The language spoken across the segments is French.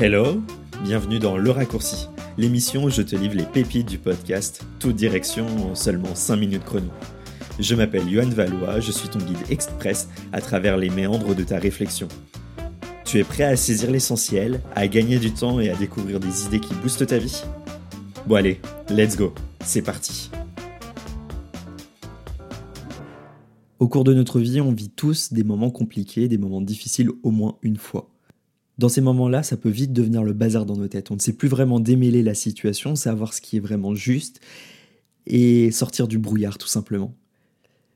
Hello, bienvenue dans Le Raccourci, l'émission où je te livre les pépites du podcast, toute direction en seulement 5 minutes chrono. Je m'appelle Yohan Valois, je suis ton guide express à travers les méandres de ta réflexion. Tu es prêt à saisir l'essentiel, à gagner du temps et à découvrir des idées qui boostent ta vie? Bon allez, let's go, c'est parti. Au cours de notre vie, on vit tous des moments compliqués, des moments difficiles au moins une fois. Dans ces moments-là, ça peut vite devenir le bazar dans nos têtes. On ne sait plus vraiment démêler la situation, savoir ce qui est vraiment juste et sortir du brouillard tout simplement.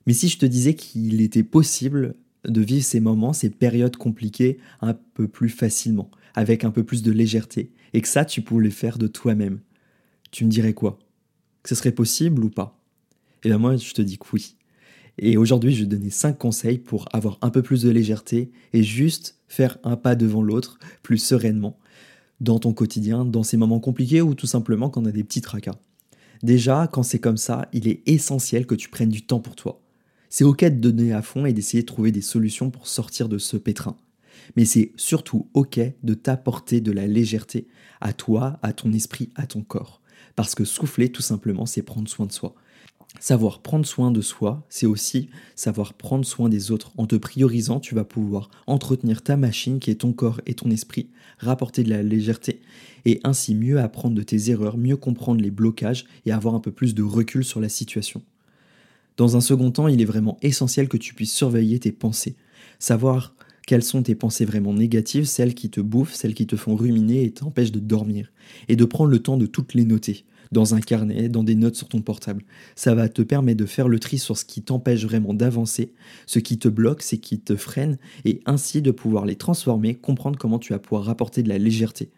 Mais si je te disais qu'il était possible de vivre ces moments, ces périodes compliquées un peu plus facilement, avec un peu plus de légèreté, et que ça, tu pouvais faire de toi-même, tu me dirais quoi? Que ce serait possible ou pas? Eh bien moi, je te dis que oui. Et aujourd'hui, je vais donner 5 conseils pour avoir un peu plus de légèreté et juste faire un pas devant l'autre plus sereinement dans ton quotidien, dans ces moments compliqués ou tout simplement quand on a des petits tracas. Déjà, quand c'est comme ça, il est essentiel que tu prennes du temps pour toi. C'est ok de donner à fond et d'essayer de trouver des solutions pour sortir de ce pétrin. Mais c'est surtout ok de t'apporter de la légèreté à toi, à ton esprit, à ton corps. Parce que souffler, tout simplement, c'est prendre soin de soi. Savoir prendre soin de soi, c'est aussi savoir prendre soin des autres. En te priorisant, tu vas pouvoir entretenir ta machine qui est ton corps et ton esprit, rapporter de la légèreté et ainsi mieux apprendre de tes erreurs, mieux comprendre les blocages et avoir un peu plus de recul sur la situation. Dans un second temps, il est vraiment essentiel que tu puisses surveiller tes pensées, savoir quelles sont tes pensées vraiment négatives, celles qui te bouffent, celles qui te font ruminer et t'empêchent de dormir, et de prendre le temps de toutes les noter dans un carnet, dans des notes sur ton portable. Ça va te permettre de faire le tri sur ce qui t'empêche vraiment d'avancer, ce qui te bloque, ce qui te freine, et ainsi de pouvoir les transformer, comprendre comment tu vas pouvoir rapporter de la légèreté,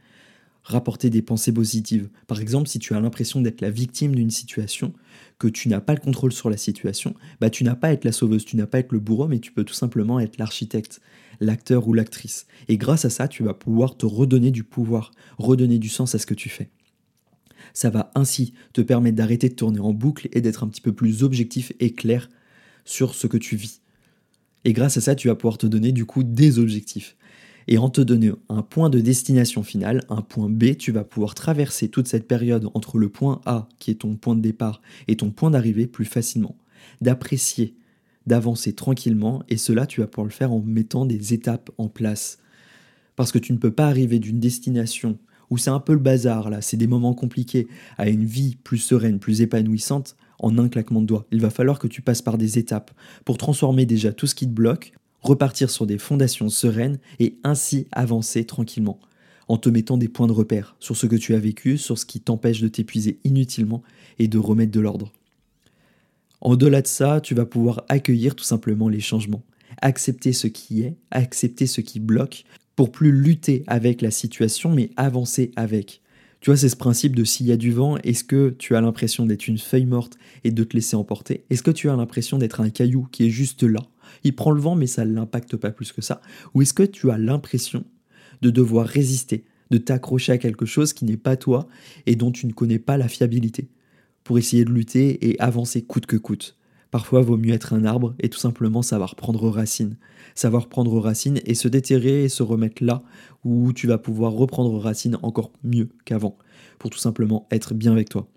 rapporter des pensées positives. Par exemple, si tu as l'impression d'être la victime d'une situation, que tu n'as pas le contrôle sur la situation, bah tu n'as pas à être la sauveuse, tu n'as pas à être le bourreau, mais tu peux tout simplement être l'architecte, l'acteur ou l'actrice. Et grâce à ça, tu vas pouvoir te redonner du pouvoir, redonner du sens à ce que tu fais. Ça va ainsi te permettre d'arrêter de tourner en boucle et d'être un petit peu plus objectif et clair sur ce que tu vis. Et grâce à ça, tu vas pouvoir te donner du coup des objectifs. Et en te donnant un point de destination final, un point B, tu vas pouvoir traverser toute cette période entre le point A, qui est ton point de départ, et ton point d'arrivée plus facilement. D'apprécier, d'avancer tranquillement, et cela, tu vas pouvoir le faire en mettant des étapes en place. Parce que tu ne peux pas arriver d'une destination où c'est un peu le bazar, là, c'est des moments compliqués, à une vie plus sereine, plus épanouissante, en un claquement de doigts. Il va falloir que tu passes par des étapes pour transformer déjà tout ce qui te bloque, repartir sur des fondations sereines et ainsi avancer tranquillement, en te mettant des points de repère sur ce que tu as vécu, sur ce qui t'empêche de t'épuiser inutilement et de remettre de l'ordre. Au-delà de ça, tu vas pouvoir accueillir tout simplement les changements, accepter ce qui est, accepter ce qui bloque, pour plus lutter avec la situation, mais avancer avec. Tu vois, c'est ce principe de s'il y a du vent, est-ce que tu as l'impression d'être une feuille morte et de te laisser emporter? Est-ce que tu as l'impression d'être un caillou qui est juste là? Il prend le vent, mais ça ne l'impacte pas plus que ça. Ou est-ce que tu as l'impression de devoir résister, de t'accrocher à quelque chose qui n'est pas toi et dont tu ne connais pas la fiabilité, pour essayer de lutter et avancer coûte que coûte? Parfois, vaut mieux être un arbre et tout simplement savoir prendre racine. Savoir prendre racine et se déterrer et se remettre là où tu vas pouvoir reprendre racine encore mieux qu'avant, pour tout simplement être bien avec toi.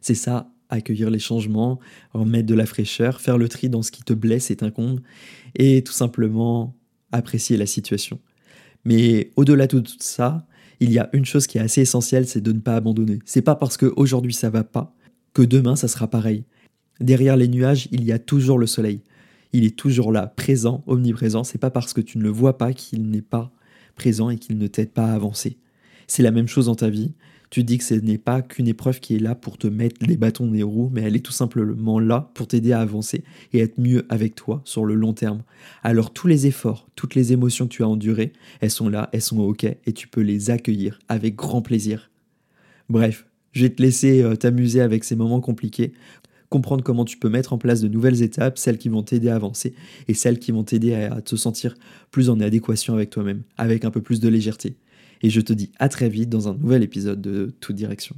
C'est ça, accueillir les changements, remettre de la fraîcheur, faire le tri dans ce qui te blesse et t'incombe, et tout simplement apprécier la situation. Mais au-delà de tout ça, il y a une chose qui est assez essentielle, c'est de ne pas abandonner. C'est pas parce qu'aujourd'hui ça va pas que demain ça sera pareil. Derrière les nuages, il y a toujours le soleil. Il est toujours là, présent, omniprésent. C'est pas parce que tu ne le vois pas qu'il n'est pas présent et qu'il ne t'aide pas à avancer. C'est la même chose dans ta vie. Tu dis que ce n'est pas qu'une épreuve qui est là pour te mettre les bâtons les roues, mais elle est tout simplement là pour t'aider à avancer et être mieux avec toi sur le long terme. Alors tous les efforts, toutes les émotions que tu as endurées, elles sont là, elles sont ok et tu peux les accueillir avec grand plaisir. Bref, je vais te laisser euh, t'amuser avec ces moments compliqués comprendre comment tu peux mettre en place de nouvelles étapes, celles qui vont t'aider à avancer et celles qui vont t'aider à te sentir plus en adéquation avec toi-même, avec un peu plus de légèreté. Et je te dis à très vite dans un nouvel épisode de Toute Direction.